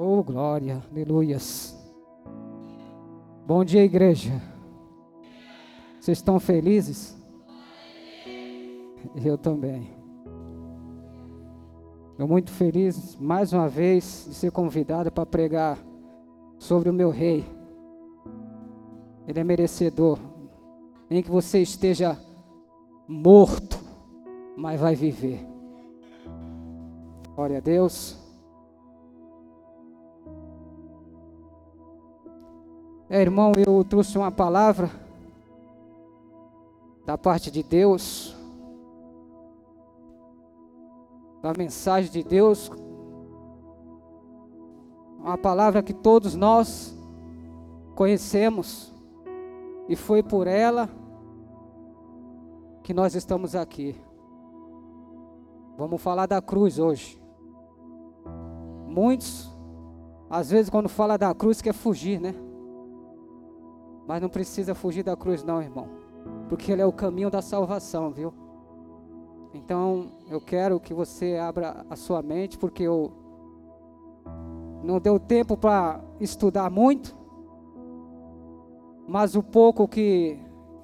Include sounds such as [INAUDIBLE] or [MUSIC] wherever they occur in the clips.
Oh, glória, aleluias. Bom dia, igreja. Vocês estão felizes? Eu também. Estou muito feliz, mais uma vez, de ser convidado para pregar sobre o meu rei. Ele é merecedor. Nem que você esteja morto, mas vai viver. Glória a Deus. É, irmão, eu trouxe uma palavra da parte de Deus, da mensagem de Deus, uma palavra que todos nós conhecemos, e foi por ela que nós estamos aqui. Vamos falar da cruz hoje. Muitos, às vezes, quando fala da cruz, quer fugir, né? Mas não precisa fugir da cruz, não, irmão. Porque ele é o caminho da salvação, viu? Então, eu quero que você abra a sua mente, porque eu não deu tempo para estudar muito, mas o pouco que,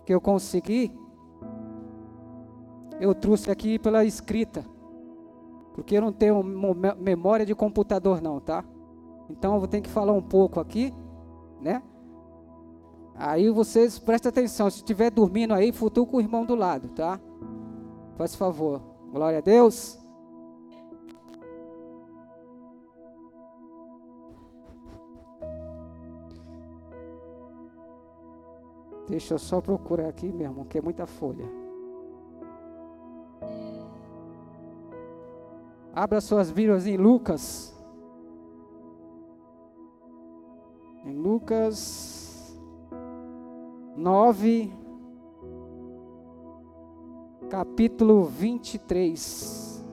que eu consegui, eu trouxe aqui pela escrita, porque eu não tenho memória de computador não, tá? Então eu vou ter que falar um pouco aqui, né? Aí vocês prestem atenção, se estiver dormindo aí, futuca com o irmão do lado, tá? Faz favor. Glória a Deus. Deixa eu só procurar aqui, meu irmão, que é muita folha. Abra suas Bíblias em Lucas. Em Lucas 9, capítulo 23.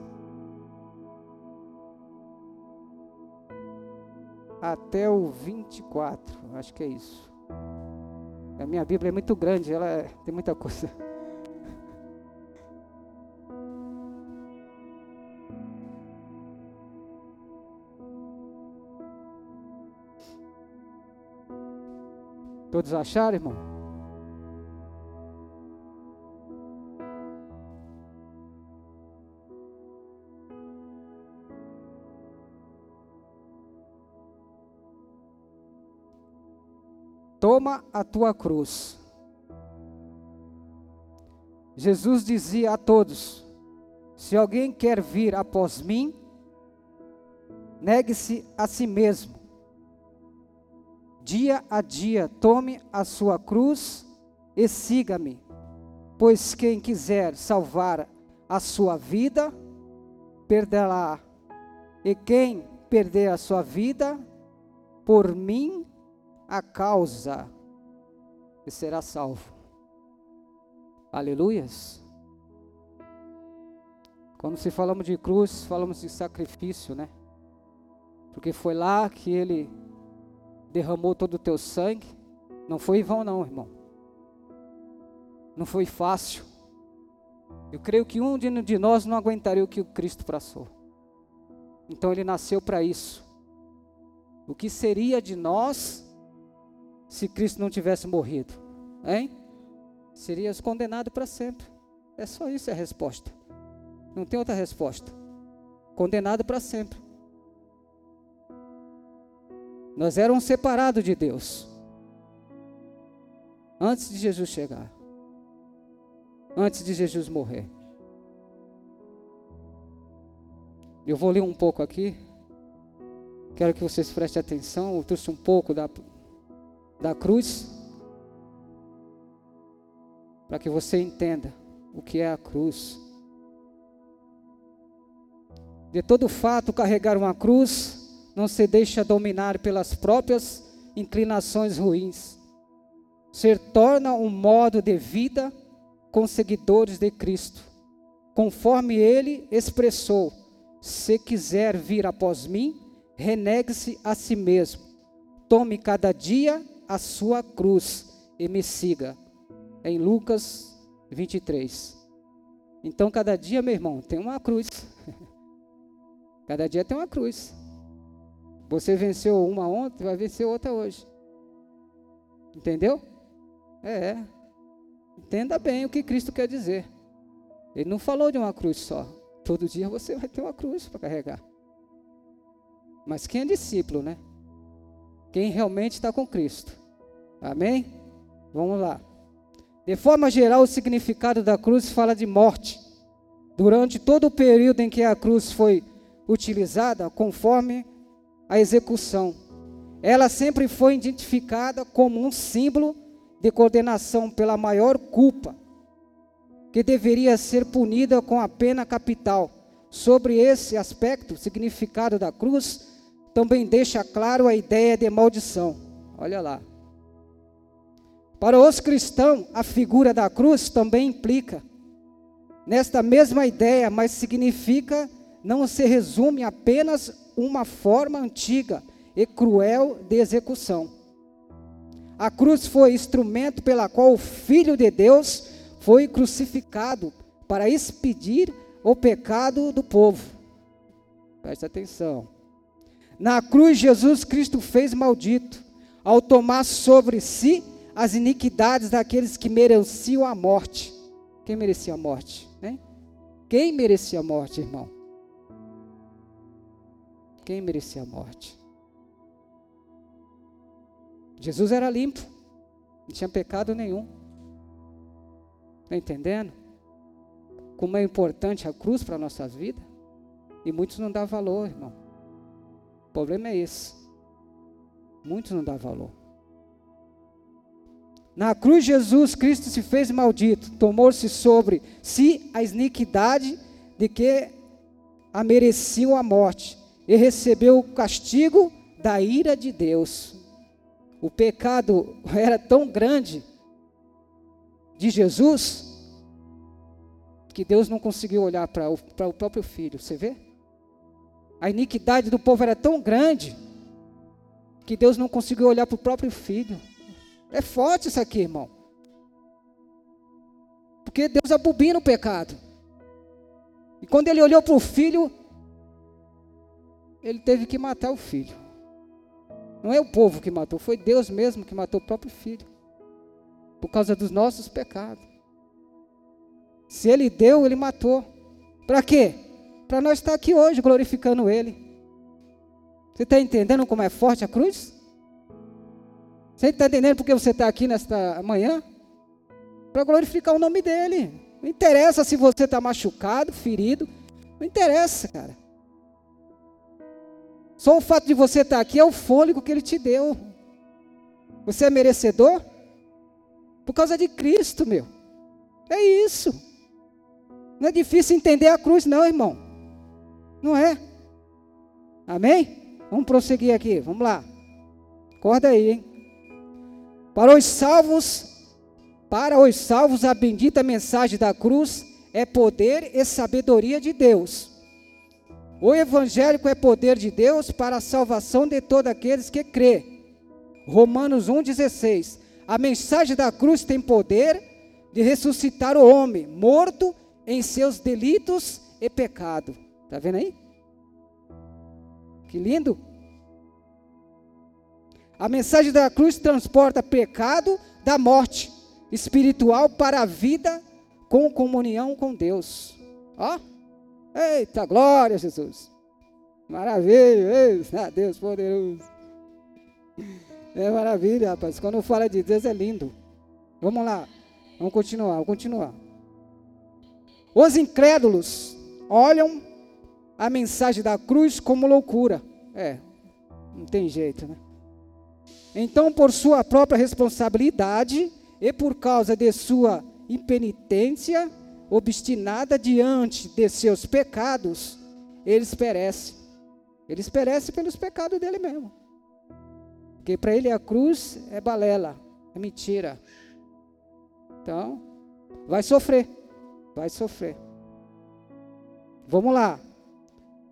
Até o 24, acho que é isso. A minha Bíblia é muito grande, ela é, tem muita coisa. Todos acharam, irmão? Toma a tua cruz. Jesus dizia a todos: Se alguém quer vir após mim, negue-se a si mesmo. Dia a dia, tome a sua cruz e siga-me. Pois quem quiser salvar a sua vida, perderá. E quem perder a sua vida, por mim, a causa e será salvo. Aleluias. Quando se falamos de cruz, falamos de sacrifício, né? Porque foi lá que ele derramou todo o teu sangue. Não foi em vão, não, irmão. Não foi fácil. Eu creio que um de nós não aguentaria o que o Cristo passou. Então ele nasceu para isso. O que seria de nós se Cristo não tivesse morrido? Hein? Serias condenado para sempre. É só isso a resposta. Não tem outra resposta. Condenado para sempre. Nós éramos separados de Deus. Antes de Jesus chegar. Antes de Jesus morrer. Eu vou ler um pouco aqui. Quero que vocês prestem atenção. Eu trouxe um pouco da, da cruz, para que você entenda o que é a cruz. De todo fato, carregar uma cruz não se deixa dominar pelas próprias inclinações ruins. Se torna um modo de vida com seguidores de Cristo, conforme ele expressou: se quiser vir após mim, renegue-se a si mesmo, tome cada dia a sua cruz e me siga. Em Lucas 23. Então, cada dia, meu irmão, tem uma cruz. [LAUGHS] cada dia tem uma cruz. Você venceu uma ontem, vai vencer outra hoje. Entendeu? É. Entenda bem o que Cristo quer dizer. Ele não falou de uma cruz só. Todo dia você vai ter uma cruz para carregar. Mas quem é discípulo, né? Quem realmente está com Cristo. Amém? Vamos lá. De forma geral, o significado da cruz fala de morte. Durante todo o período em que a cruz foi utilizada, conforme a execução, ela sempre foi identificada como um símbolo de condenação pela maior culpa, que deveria ser punida com a pena capital. Sobre esse aspecto, significado da cruz, também deixa claro a ideia de maldição. Olha lá. Para os cristãos, a figura da cruz também implica nesta mesma ideia, mas significa não se resume apenas uma forma antiga e cruel de execução. A cruz foi instrumento pela qual o Filho de Deus foi crucificado para expedir o pecado do povo. Preste atenção. Na cruz, Jesus Cristo fez maldito, ao tomar sobre si as iniquidades daqueles que mereciam a morte. Quem merecia a morte? Né? Quem merecia a morte, irmão? Quem merecia a morte? Jesus era limpo, não tinha pecado nenhum. Está entendendo? Como é importante a cruz para a nossa vida? E muitos não dão valor, irmão. O problema é esse. Muitos não dão valor. Na cruz, Jesus Cristo se fez maldito, tomou-se sobre si a iniquidade de que a mereciam a morte, e recebeu o castigo da ira de Deus. O pecado [LAUGHS] era tão grande de Jesus que Deus não conseguiu olhar para o, o próprio filho. Você vê? A iniquidade do povo era tão grande que Deus não conseguiu olhar para o próprio filho. É forte isso aqui, irmão. Porque Deus abobina o pecado. E quando ele olhou para o filho, ele teve que matar o filho. Não é o povo que matou, foi Deus mesmo que matou o próprio filho. Por causa dos nossos pecados. Se ele deu, ele matou. Para quê? para nós estar aqui hoje glorificando Ele. Você está entendendo como é forte a cruz? Você está entendendo porque você está aqui nesta manhã? Para glorificar o nome dEle. Não interessa se você está machucado, ferido. Não interessa, cara. Só o fato de você estar aqui é o fôlego que Ele te deu. Você é merecedor? Por causa de Cristo, meu. É isso. Não é difícil entender a cruz, não, irmão. Não é? Amém? Vamos prosseguir aqui, vamos lá. Acorda aí, hein? Para os salvos, para os salvos, a bendita mensagem da cruz é poder e sabedoria de Deus. O evangélico é poder de Deus para a salvação de todos aqueles que crê. Romanos 1,16. A mensagem da cruz tem poder de ressuscitar o homem morto em seus delitos e pecado. Está vendo aí? Que lindo. A mensagem da cruz transporta pecado da morte espiritual para a vida com comunhão com Deus. Ó, eita glória, Jesus. Maravilha, eita, Deus poderoso. É maravilha, rapaz. Quando fala de Deus é lindo. Vamos lá, vamos continuar, vamos continuar. Os incrédulos olham a mensagem da cruz como loucura. É, não tem jeito, né? Então, por sua própria responsabilidade e por causa de sua impenitência, obstinada diante de seus pecados, eles perecem. Eles perecem pelos pecados dele mesmo. Porque para ele a cruz é balela, é mentira. Então, vai sofrer, vai sofrer. Vamos lá.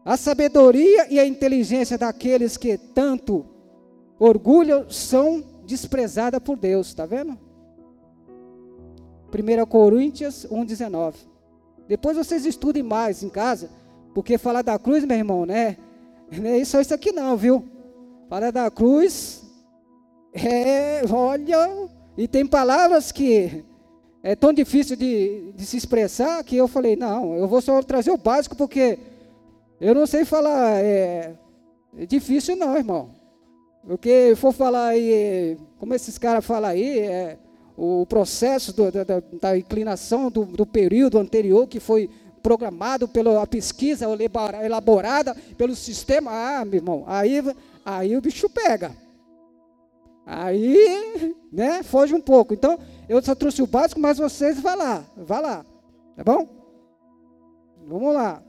A sabedoria e a inteligência daqueles que tanto orgulham são desprezadas por Deus, está vendo? 1 Coríntios 1,19. Depois vocês estudem mais em casa, porque falar da cruz, meu irmão, né? Não é só isso aqui não, viu? Para da cruz, é, olha, e tem palavras que é tão difícil de, de se expressar que eu falei, não, eu vou só trazer o básico porque eu não sei falar, é, é difícil não, irmão. Porque for falar aí, como esses caras falam aí, é, o processo do, da, da, inclinação do, do, período anterior que foi programado pela pesquisa elaborada pelo sistema, ah, meu irmão, aí, aí o bicho pega. Aí, né, foge um pouco. Então, eu só trouxe o básico, mas vocês vá lá, vá lá. Tá bom? Vamos lá.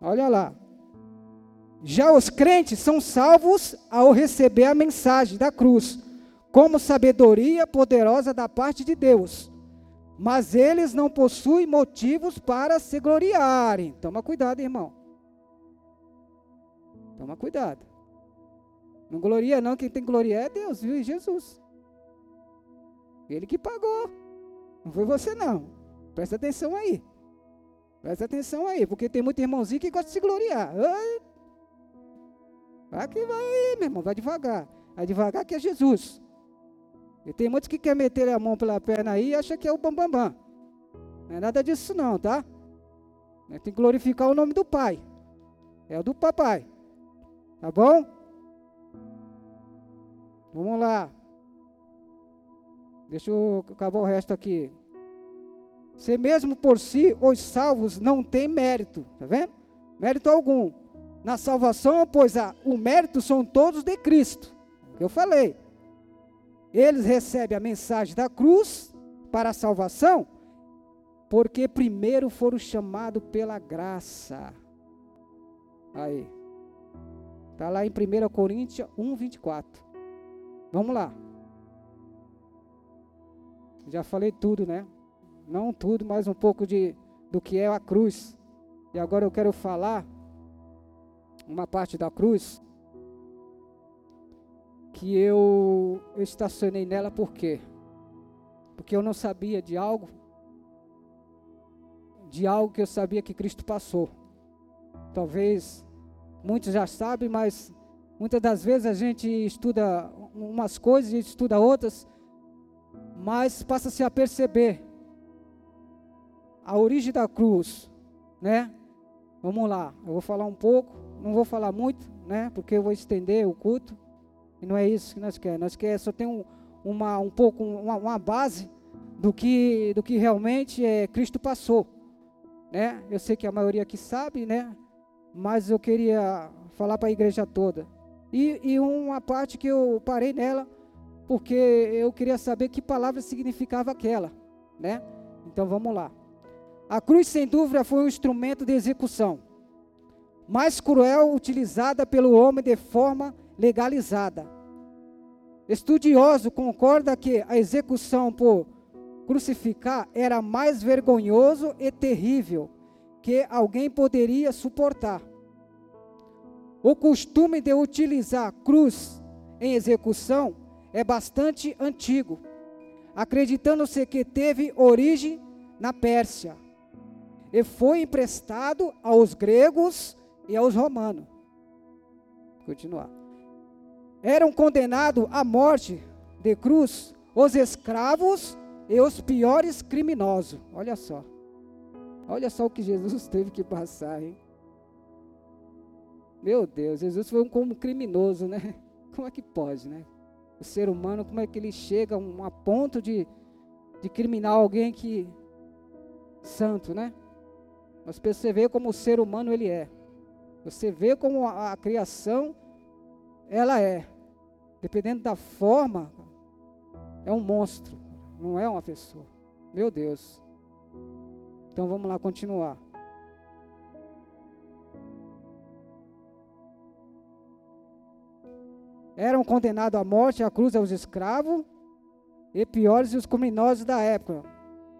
Olha lá. Já os crentes são salvos ao receber a mensagem da cruz, como sabedoria poderosa da parte de Deus. Mas eles não possuem motivos para se gloriarem. Toma cuidado, irmão. Toma cuidado. Não gloria não, quem tem gloria é Deus, viu? Jesus. Ele que pagou. Não foi você não. Presta atenção aí. Presta atenção aí, porque tem muito irmãozinho que gosta de se gloriar. Vai que vai aí, meu irmão, vai devagar. Vai devagar que é Jesus. E tem muitos que querem meter a mão pela perna aí e acha que é o bambambam. Bam, bam. Não é nada disso não, tá? Tem que glorificar o nome do Pai. É o do papai. Tá bom? Vamos lá. Deixa eu acabar o resto aqui. Se mesmo por si os salvos não têm mérito, tá vendo? Mérito algum. Na salvação, pois ah, o mérito são todos de Cristo. Eu falei. Eles recebem a mensagem da cruz para a salvação, porque primeiro foram chamados pela graça. Aí. Está lá em 1 Coríntios 1, 24. Vamos lá. Já falei tudo, né? Não tudo, mas um pouco de, do que é a cruz. E agora eu quero falar uma parte da cruz que eu, eu estacionei nela por quê? Porque eu não sabia de algo, de algo que eu sabia que Cristo passou. Talvez muitos já sabem, mas muitas das vezes a gente estuda umas coisas e estuda outras, mas passa-se a perceber a origem da cruz, né? Vamos lá, eu vou falar um pouco, não vou falar muito, né? Porque eu vou estender o culto. E não é isso que nós queremos. Nós queremos só ter um, uma, um pouco, uma, uma base do que, do que realmente é, Cristo passou. Né? Eu sei que a maioria aqui sabe, né? Mas eu queria falar para a igreja toda. E, e uma parte que eu parei nela, porque eu queria saber que palavra significava aquela, né? Então vamos lá. A cruz, sem dúvida, foi um instrumento de execução, mais cruel utilizada pelo homem de forma legalizada. Estudioso concorda que a execução por crucificar era mais vergonhoso e terrível que alguém poderia suportar. O costume de utilizar cruz em execução é bastante antigo, acreditando-se que teve origem na Pérsia e foi emprestado aos gregos e aos romanos. Continuar. Eram condenados à morte de cruz os escravos e os piores criminosos. Olha só. Olha só o que Jesus [LAUGHS] teve que passar, hein? Meu Deus, Jesus foi um como criminoso, né? [LAUGHS] Como é que pode, né? O ser humano, como é que ele chega a ponto de, de criminar alguém que santo, né? Mas vê como o ser humano ele é. Você vê como a, criação ela é. Dependendo da forma, é um monstro, não é uma pessoa. Meu Deus. Então vamos lá continuar. eram condenados à morte, à cruz aos escravos, e piores os criminosos da época,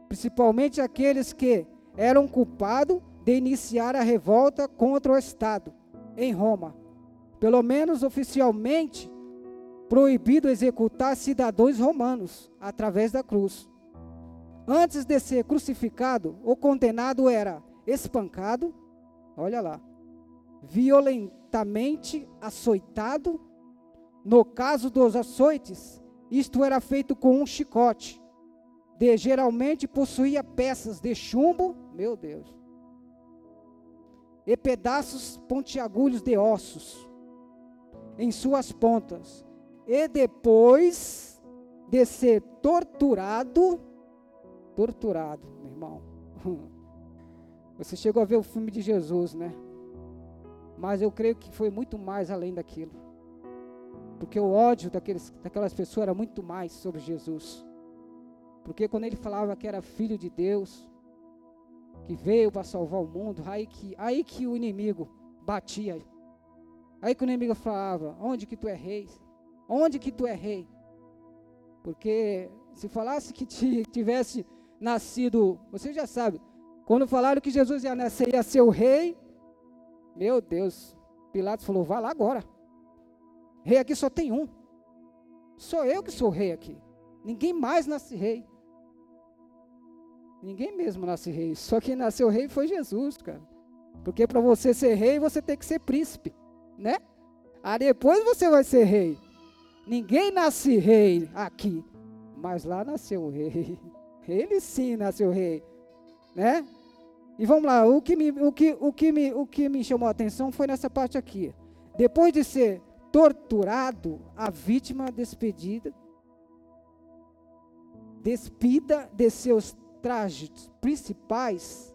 principalmente aqueles que eram culpados de iniciar a revolta contra o Estado em Roma. Pelo menos oficialmente, proibido executar cidadãos romanos através da cruz. Antes de ser crucificado, o condenado era espancado, olha lá, violentamente açoitado. No caso dos açoites, isto era feito com um chicote. De, geralmente possuía peças de chumbo, meu Deus, e pedaços pontiagulhos de ossos em suas pontas. E depois de ser torturado, torturado, meu irmão. [LAUGHS] Você chegou a ver o filme de Jesus, né? Mas eu creio que foi muito mais além daquilo. Porque o ódio daqueles, daquelas pessoas era muito mais sobre Jesus. Porque quando ele falava que era filho de Deus, que veio para salvar o mundo, aí que, aí que o inimigo batia. Aí que o inimigo falava: Onde que tu é rei? Onde que tu é rei? Porque se falasse que [LAUGHS] tivesse nascido, você já sabe, quando falaram que Jesus ia nascer, ia ser o rei, meu Deus, Pilatos falou: vá lá agora. Rei aqui só tem um. Sou eu que sou rei aqui. Ninguém mais nasce rei. Ninguém mesmo nasce rei. Só quem nasceu rei foi Jesus, cara. Porque para você ser rei, você tem que ser príncipe, né? Aí depois você vai ser rei. Ninguém nasce rei aqui, mas lá nasceu o rei. [LAUGHS] Ele sim nasceu rei, né? E vamos lá, o que me, o que, o que me, o que me chamou a atenção foi nessa parte aqui. Depois de ser torturado, a vítima despedida, despida de seus trajes principais,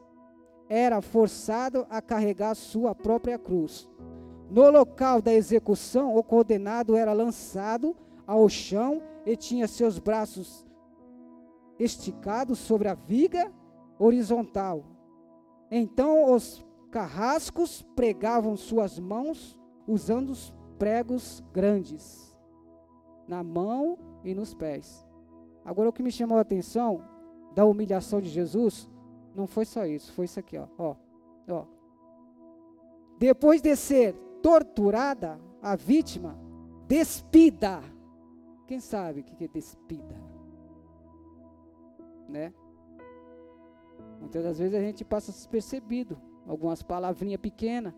era forçado a carregar sua própria cruz. No local da execução, o condenado era lançado ao chão e tinha seus braços esticados sobre a viga horizontal. Então os carrascos pregavam suas mãos usando os pregos grandes na mão e nos pés. Agora o que me chamou a atenção da humilhação de Jesus não foi só isso, foi isso aqui, ó, ó, ó. Depois de ser torturada, a vítima, despida. Quem sabe o que é despida? Né? Muitas das vezes a gente passa despercebido, algumas palavrinhas pequenas.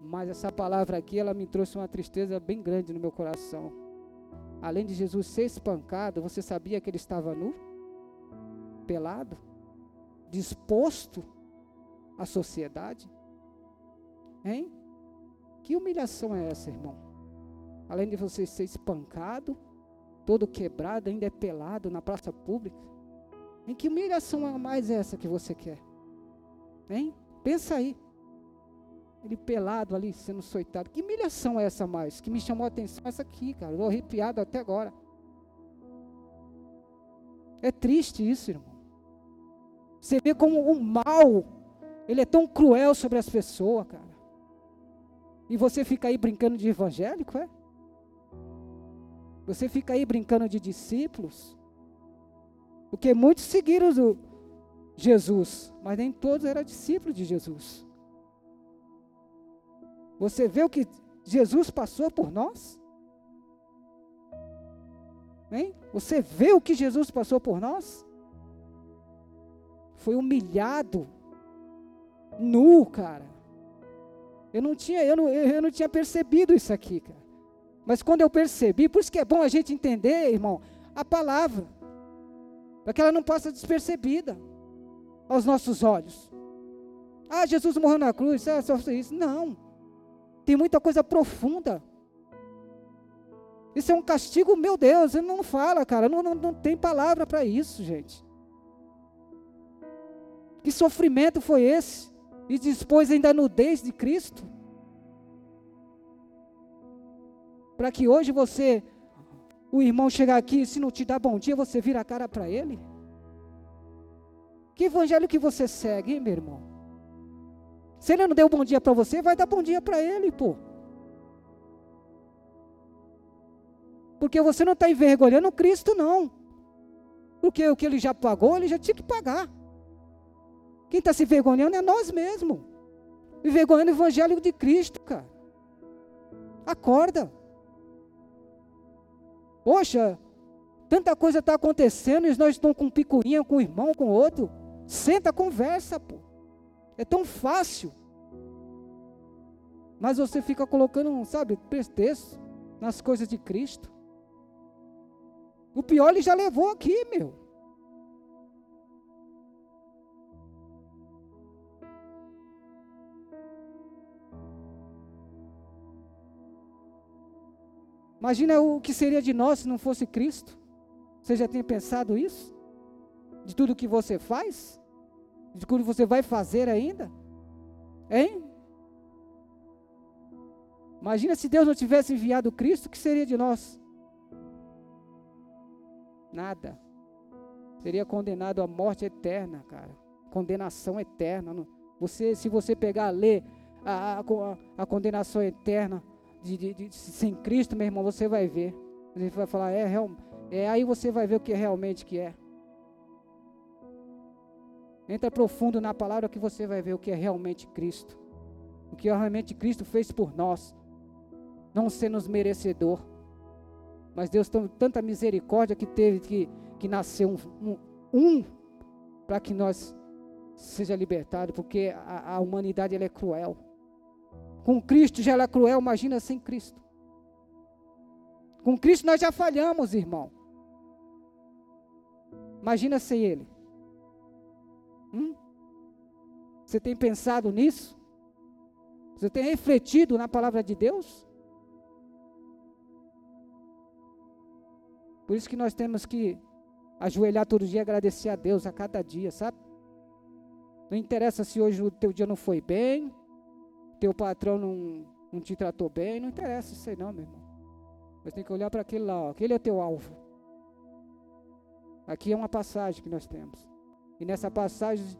Mas essa palavra aqui, ela me trouxe uma tristeza bem grande no meu coração. Além de Jesus ser espancado, você sabia que ele estava nu? Pelado? Disposto a sociedade? Hein? Que humilhação é essa, irmão? Além de você ser espancado, todo quebrado, ainda é pelado na praça pública. Em que humilhação a mais é essa que você quer? Hein? Pensa aí. Ele pelado ali, sendo soitado. Que humilhação é essa mais? Que me chamou a atenção essa aqui, cara. Tô arrepiado até agora. É triste isso, irmão. Você vê como o mal ele é tão cruel sobre as pessoas, cara. E você fica aí brincando de evangélico, é? Você fica aí brincando de discípulos? Porque muitos seguiram Jesus, mas nem todos eram discípulos de Jesus. Você vê o que Jesus passou por nós? Hein? Você vê o que Jesus passou por nós? Foi humilhado nu, cara. Eu não tinha, eu não, eu não tinha percebido isso aqui, cara. Mas quando eu percebi, por isso que é bom a gente entender, irmão, a palavra, para que ela não passe despercebida aos nossos olhos. Ah, Jesus morreu na cruz, é só isso. Não. Tem muita coisa profunda. Isso é um castigo, meu Deus, ele não fala, cara, não, não, não tem palavra para isso, gente. Que sofrimento foi esse? e dispôs ainda a nudez de Cristo. Para que hoje você, o irmão chegar aqui, e se não te dá bom dia, você vira a cara para ele. Que evangelho que você segue, hein, meu irmão? Se ele não deu bom dia para você, vai dar bom dia para ele, pô. Porque você não está envergonhando Cristo, não. Porque o que ele já pagou, ele já tinha que pagar. Quem está se envergonhando é nós mesmos. Envergonhando o evangelho de Cristo, cara. Acorda. Poxa, tanta coisa está acontecendo e nós estamos com picuinha com o irmão, com outro. Senta, conversa, pô. É tão fácil. Mas você fica colocando, sabe, pretexto nas coisas de Cristo. O pior ele já levou aqui, meu. Imagina o que seria de nós se não fosse Cristo. Você já tem pensado isso? De tudo que você faz? Que você vai fazer ainda? Hein? Imagina se Deus não tivesse enviado Cristo, o que seria de nós? Nada. Seria condenado à morte eterna, cara. Condenação eterna. Você, se você pegar, ler a, a, a condenação eterna, de, de, de, sem Cristo, meu irmão, você vai ver. Você vai falar, é, é, aí você vai ver o que realmente que é. Entra profundo na palavra que você vai ver o que é realmente Cristo. O que realmente Cristo fez por nós. Não nos merecedor. Mas Deus tem tanta misericórdia que teve que, que nascer um, um, um para que nós seja libertado, porque a, a humanidade ela é cruel. Com Cristo já era cruel, imagina sem Cristo. Com Cristo nós já falhamos, irmão. Imagina sem Ele. Hum? Você tem pensado nisso? Você tem refletido na palavra de Deus? Por isso que nós temos que ajoelhar todo dia e agradecer a Deus a cada dia, sabe? Não interessa se hoje o teu dia não foi bem, teu patrão não, não te tratou bem, não interessa isso aí não, meu irmão. Mas tem que olhar para aquele lá, ó. aquele é teu alvo. Aqui é uma passagem que nós temos. E nessa passagem,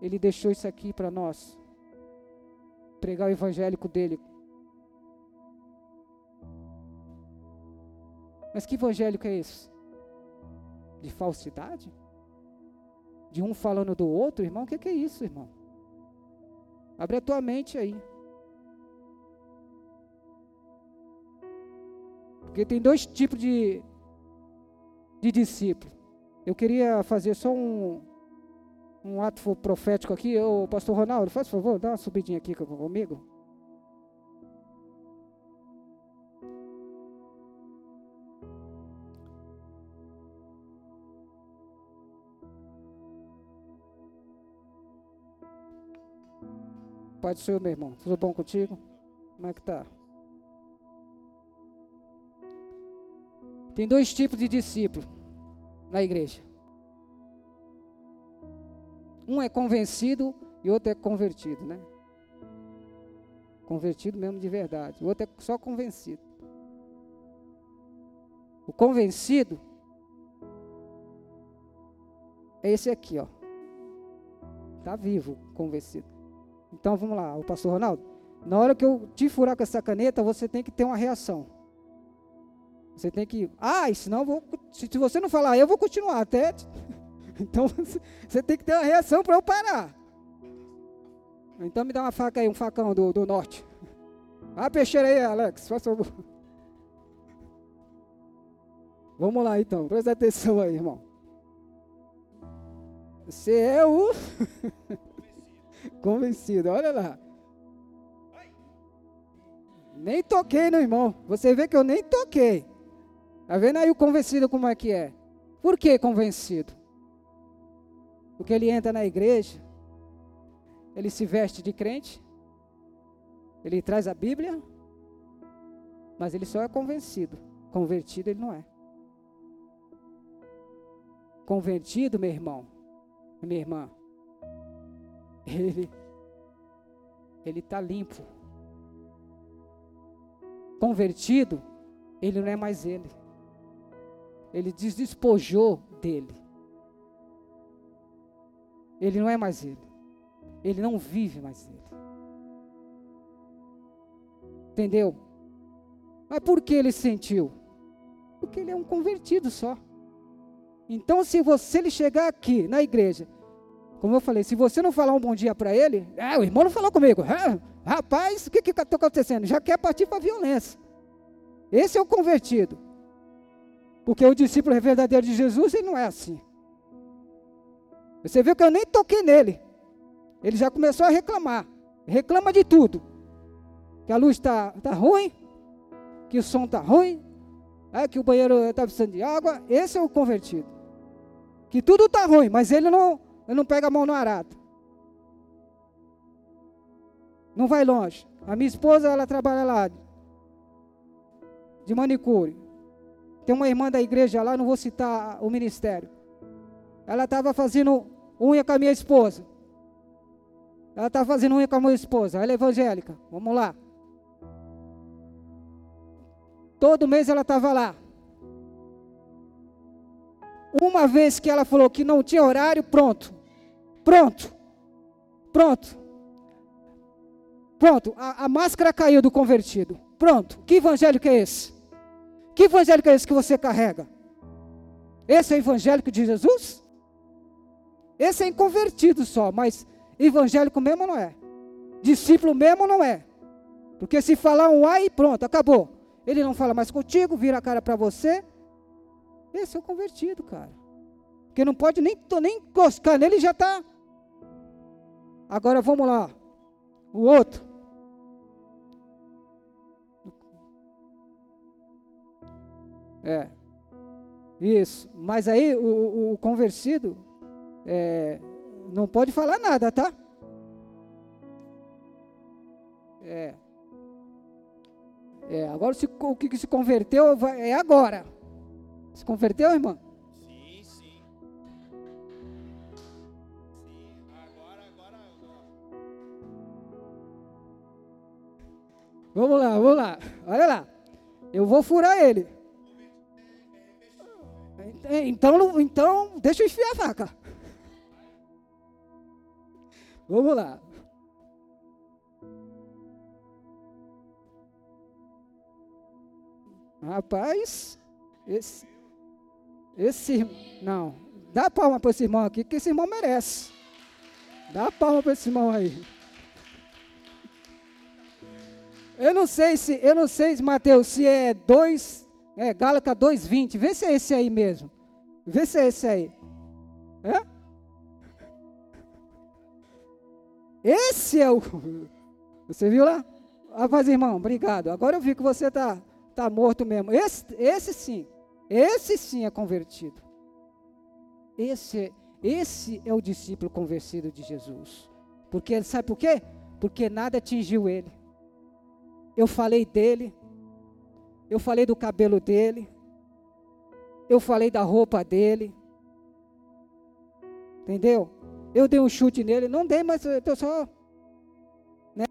ele deixou isso aqui para nós. Pregar o evangélico dele. Mas que evangélico é esse? De falsidade? De um falando do outro, irmão? O que, que é isso, irmão? Abre a tua mente aí. Porque tem dois tipos de, de discípulo. Eu queria fazer só um, um ato profético aqui. Ô, pastor Ronaldo, faz favor, dá uma subidinha aqui comigo. Pai do Senhor, meu irmão. Tudo bom contigo? Como é que tá? Tem dois tipos de discípulo na igreja. Um é convencido e outro é convertido, né? Convertido mesmo de verdade. O outro é só convencido. O convencido é esse aqui, ó. Tá vivo, convencido. Então vamos lá, o pastor Ronaldo. Na hora que eu te furar com essa caneta, você tem que ter uma reação. Você tem que. Ah, senão eu vou. Se você não falar, eu vou continuar até. [LAUGHS] Então você tem que ter uma reação para eu parar. Então me dá uma faca aí, um facão do, do norte. Ah, peixeira aí, Alex, faz favor. Vamos lá então, presta atenção aí, irmão. Você é o. [LAUGHS] Convencido, olha lá. Nem toquei no irmão. Você vê que eu nem toquei. Tá vendo aí o convencido como é que é? Por que convencido? Porque ele entra na igreja, ele se veste de crente, ele traz a Bíblia, mas ele só é convencido. Convertido ele não é. Convertido, meu irmão, minha irmã, ele ele está limpo. Convertido, ele não é mais ele. Ele despojou dele. Ele não é mais ele. Ele não vive mais ele. Entendeu? Mas por que ele sentiu? Porque ele é um convertido só. Então, se você ele chegar aqui na igreja como eu falei, se você não falar um bom dia para ele, ah, o irmão não falou comigo. Ah, rapaz, o que está acontecendo? Já quer partir para a violência. Esse é o convertido. Porque o discípulo verdadeiro de Jesus, ele não é assim. Você viu que eu nem toquei nele. Ele já começou a reclamar. Reclama de tudo. Que a luz está tá ruim, que o som está ruim, é, que o banheiro está precisando de água. Esse é o convertido. Que tudo está ruim, mas ele não, ele não pega a mão no arado. Não vai longe. A minha esposa, ela trabalha lá de manicure. Tem uma irmã da igreja lá, não vou citar o ministério. Ela estava fazendo unha com a minha esposa. Ela estava fazendo unha com a minha esposa. Ela é evangélica. Vamos lá. Todo mês ela estava lá. Uma vez que ela falou que não tinha horário, pronto. Pronto. Pronto. Pronto. A, a máscara caiu do convertido. Pronto. Que evangélico é esse? Que evangélico é esse que você carrega? Esse é o evangélico de Jesus? Esse é inconvertido só, mas evangélico mesmo não é. Discípulo mesmo não é. Porque se falar um ai, pronto, acabou. Ele não fala mais contigo, vira a cara para você. Esse é o convertido, cara. Porque não pode nem, nem encoscar nele, já está. Agora vamos lá. O outro. É. Isso. Mas aí o, o convertido é, não pode falar nada, tá? É. É, agora se, o que se converteu é agora. Se converteu, irmão? Sim, sim. Sim, agora, agora, agora. Vamos lá, vamos lá. Olha lá. Eu vou furar ele. Então, então deixa eu enfiar a faca. Vamos lá. Rapaz, esse, esse, não, dá palma para esse irmão aqui, que esse irmão merece. Dá palma para esse irmão aí. Eu não sei se, eu não sei, Mateus, se é 2, é Gálatas 2:20. Vê se é esse aí mesmo. Vê se é esse aí. É? Esse é o. [LAUGHS] Você viu lá? Rapaz, irmão, obrigado. Agora eu vi que você está tá morto mesmo. Esse, esse sim. Esse sim é convertido. Esse, esse é o discípulo convertido de Jesus. Porque sabe por quê? Porque nada atingiu ele. Eu falei dele. Eu falei do cabelo dele. Eu falei da roupa dele. Entendeu? Eu dei um chute nele, não dei, mas eu só, né?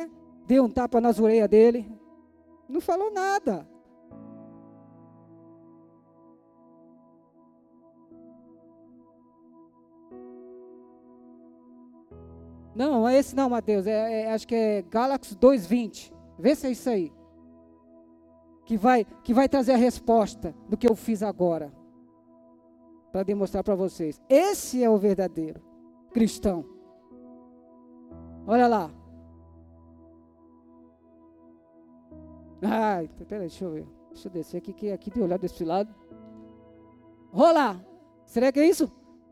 Dei um tapa nas orelhas dele. Não falou nada. Não, é esse não, Mateus. É, é, acho que é Gálatas 2,20. Vê se é isso aí. Que vai, que vai trazer a resposta do que eu fiz agora. Para demonstrar para vocês. Esse é o verdadeiro cristão. Olha lá. Ai, peraí, deixa eu ver. Deixa eu descer aqui, que aqui de olhar desse lado. Olá. Será que é isso?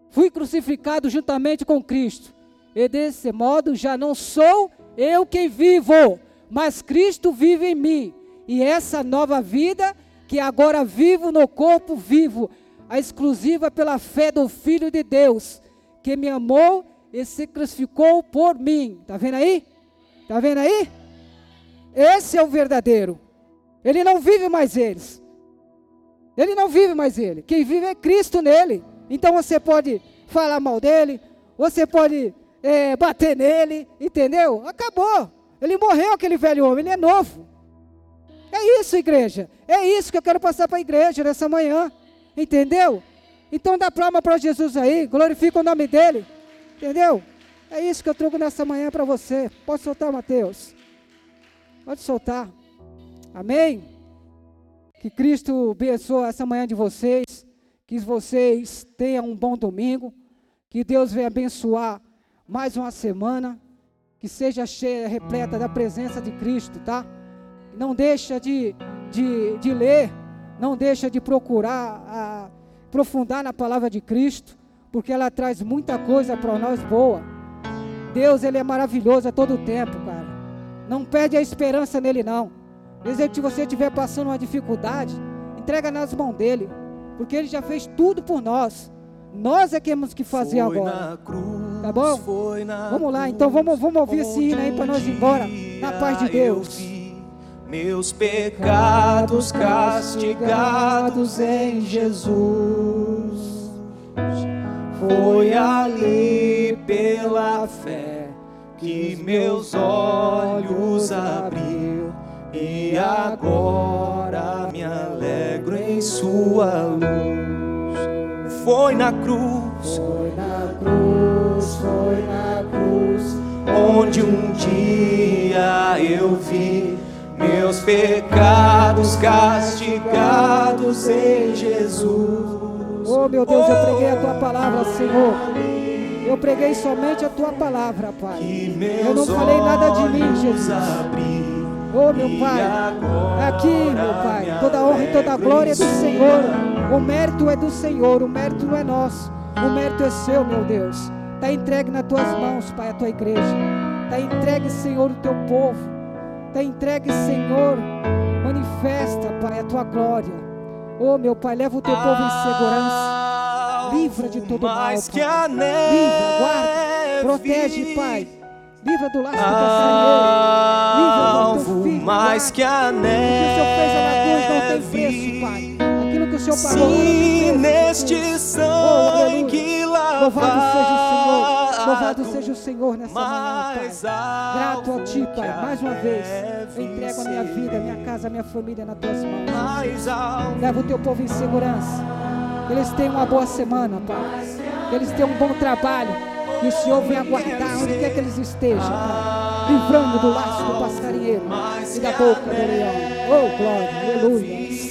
Fui crucificado juntamente com Cristo. E desse modo já não sou eu quem vivo, mas Cristo vive em mim. E essa nova vida que agora vivo no corpo vivo, a exclusiva pela fé do Filho de Deus, que me amou e se crucificou por mim. Está vendo aí? Está vendo aí? Esse é o verdadeiro. Ele não vive mais eles. Ele não vive mais ele. Quem vive é Cristo nele. Então você pode falar mal dele, você pode é, bater nele, entendeu? Acabou. Ele morreu, aquele velho homem, ele é novo. É isso, igreja. É isso que eu quero passar para a igreja nessa manhã. Entendeu? Então dá palma para Jesus aí, glorifica o nome dele. Entendeu? É isso que eu trago nessa manhã para você. Pode soltar, Mateus. Pode soltar. Amém? Que Cristo abençoe essa manhã de vocês. Que vocês tenham um bom domingo. Que Deus venha abençoar mais uma semana. Que seja cheia, repleta da presença de Cristo, tá? Não deixa de, de, de ler. Não deixa de procurar a aprofundar na palavra de Cristo, porque ela traz muita coisa para nós boa. Deus, Ele é maravilhoso a todo tempo, cara. Não perde a esperança nele, não. Desejo que você estiver passando uma dificuldade, entrega nas mãos dele, porque ele já fez tudo por nós. Nós é que temos que fazer agora. Cruz, tá bom? Vamos lá, então vamos, vamos ouvir esse hino aí para nós ir embora. Na paz de Deus. Meus pecados castigados em Jesus. Foi ali pela fé que meus olhos abriu e agora me alegro em sua luz. Foi na cruz, foi na cruz, foi na cruz, onde um dia eu vi meus pecados castigados em Jesus. Oh meu Deus, eu preguei a tua palavra, Senhor. Eu preguei somente a tua palavra, Pai. Eu não falei nada de mim, Jesus. Oh, meu Pai, aqui, meu Pai, toda honra e toda glória é do Senhor. O mérito é do Senhor, o mérito não é nosso. O mérito é seu, meu Deus. Está entregue nas tuas mãos, Pai, a tua igreja. Está entregue, Senhor, o teu povo. Está entregue, Senhor. Manifesta, Pai, a tua glória. Oh, meu Pai, leva o teu povo em segurança. Livra de todo mal, Pai. Livra, guarda, protege, Pai. Livra do laço do passarinheiro. Livra do teu filho. Mais que a neve. O que o Senhor fez na cruz não tem preço, Pai. Aquilo que o Senhor pagou preço. neste sangue oh, Louvado seja o Senhor. Louvado seja o Senhor nessa manhã, Pai. Grato a Ti, Pai. Mais uma vez. Eu entrego a minha vida, a minha casa, a minha família nas Tuas mãos. Leva o Teu povo em segurança. Eles tenham uma boa semana, Pai. Eles tenham um bom trabalho. Que o Senhor venha guardar onde quer que eles estejam, Pai. Livrando do laço do passarinheiro e da boca do leão. Oh, glória, aleluia.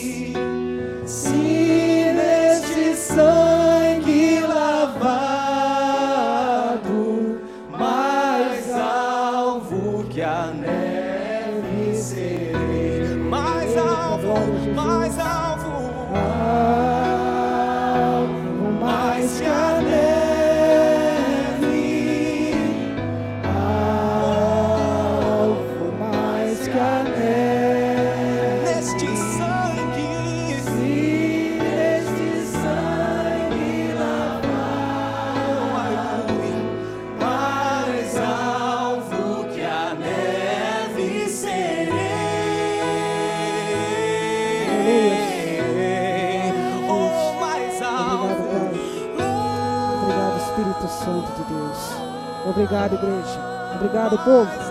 Obrigado, igreja. Obrigado, povo.